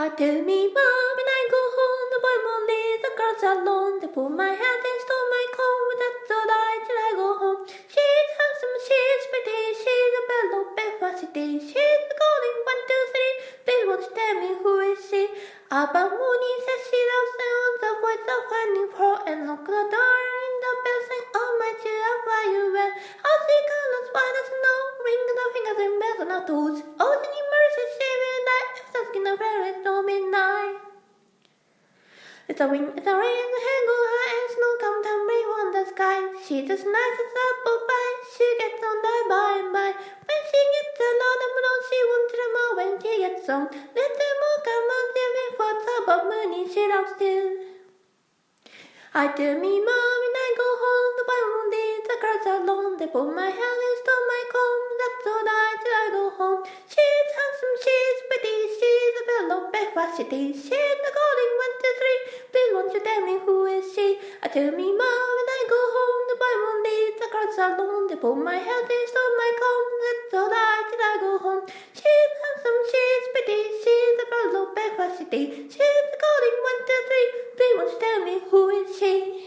I tell me mom when I go home, the boy won't leave the girls alone. They pull my hair, they stole my comb, that's all right till I go home. She's handsome, she's pretty, she's a bellow city. She's the golden one, two, three. They won't tell me who is she. Albert Mooney says she loves the the voice of finding for and look the door in the bell saying, Oh my dear, far you well? How she colors white as snow, ring the fingers and bells on her toes. Oh, midnight. It's a wind, it's a rain, the go high and snow come tumbling on the sky. She's as nice as apple pie, she gets on die by and by. When she gets a lot of blow, she won't more when she gets on. Let them all come on, tell me what's Albert Mooney, she loves still. I tell me mom when I go home, the won't leave the girls alone. They pull my hair, they stole my comb, that's all right till I go home. She's handsome, pretty, she's a fellow city. She's the golden one, two, three. Please won't you tell me who is she? I tell me mom when I go home, the boy won't leave the girls alone. They pull my hair, they stole my comb, that's all right till I go home. She's handsome, she's pretty, she's a fellow city. She's the